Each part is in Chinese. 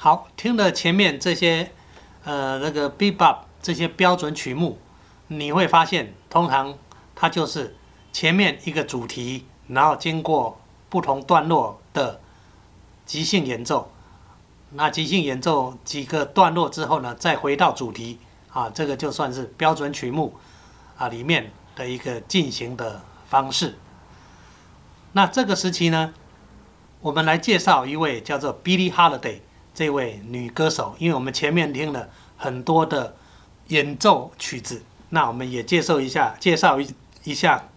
好，听了前面这些，呃，那个 bebop 这些标准曲目，你会发现，通常它就是前面一个主题，然后经过不同段落的即兴演奏，那即兴演奏几个段落之后呢，再回到主题，啊，这个就算是标准曲目啊里面的一个进行的方式。那这个时期呢，我们来介绍一位叫做 Billie Holiday。这位女歌手，因为我们前面听了很多的演奏曲子，那我们也介绍一下，介绍一一下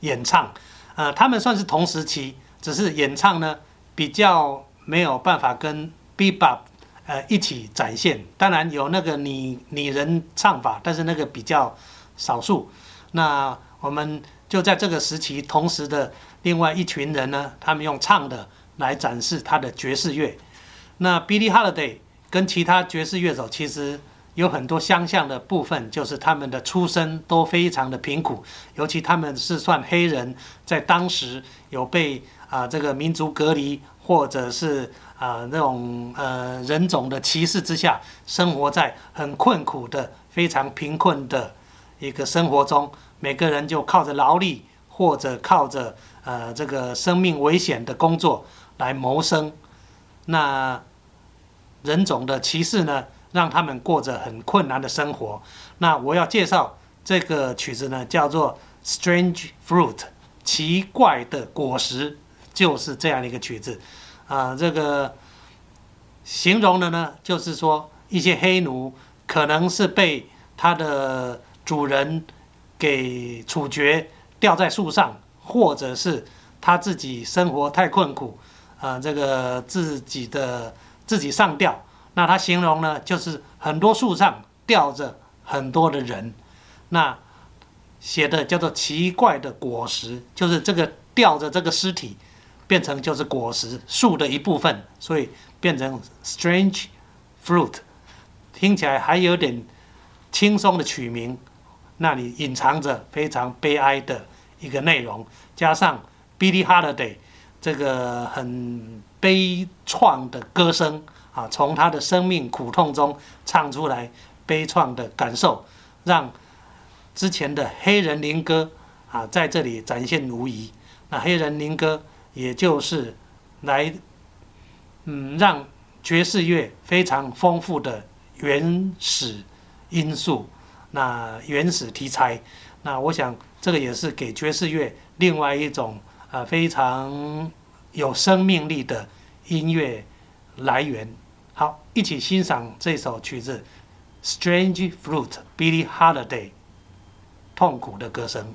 演唱。呃，他们算是同时期，只是演唱呢比较没有办法跟 Bebop 呃一起展现。当然有那个拟拟人唱法，但是那个比较少数。那我们就在这个时期，同时的另外一群人呢，他们用唱的来展示他的爵士乐。那 Billie Holiday 跟其他爵士乐手其实有很多相像的部分，就是他们的出身都非常的贫苦，尤其他们是算黑人，在当时有被啊这个民族隔离，或者是啊那种呃人种的歧视之下，生活在很困苦的、非常贫困的一个生活中，每个人就靠着劳力或者靠着呃这个生命危险的工作来谋生。那人种的歧视呢，让他们过着很困难的生活。那我要介绍这个曲子呢，叫做《Strange Fruit》，奇怪的果实，就是这样的一个曲子。啊，这个形容的呢，就是说一些黑奴可能是被他的主人给处决，吊在树上，或者是他自己生活太困苦。呃，这个自己的自己上吊，那他形容呢，就是很多树上吊着很多的人，那写的叫做奇怪的果实，就是这个吊着这个尸体变成就是果实树的一部分，所以变成 strange fruit，听起来还有点轻松的曲名，那里隐藏着非常悲哀的一个内容，加上 Billy Holiday。这个很悲怆的歌声啊，从他的生命苦痛中唱出来悲怆的感受，让之前的黑人灵歌啊在这里展现无疑。那黑人灵歌也就是来嗯让爵士乐非常丰富的原始因素，那原始题材，那我想这个也是给爵士乐另外一种。啊，非常有生命力的音乐来源。好，一起欣赏这首曲子《Strange Fruit》，Billy Holiday，痛苦的歌声。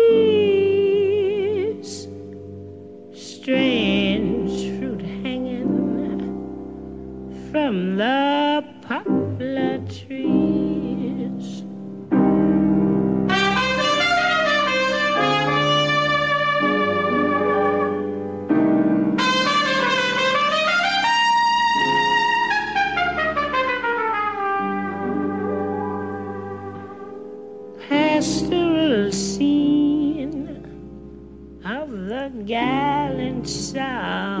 from the poplar trees. Pastoral scene of the gallant sound.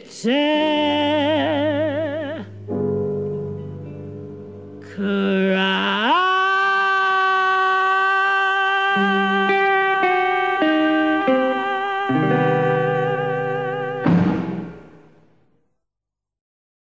It's sad.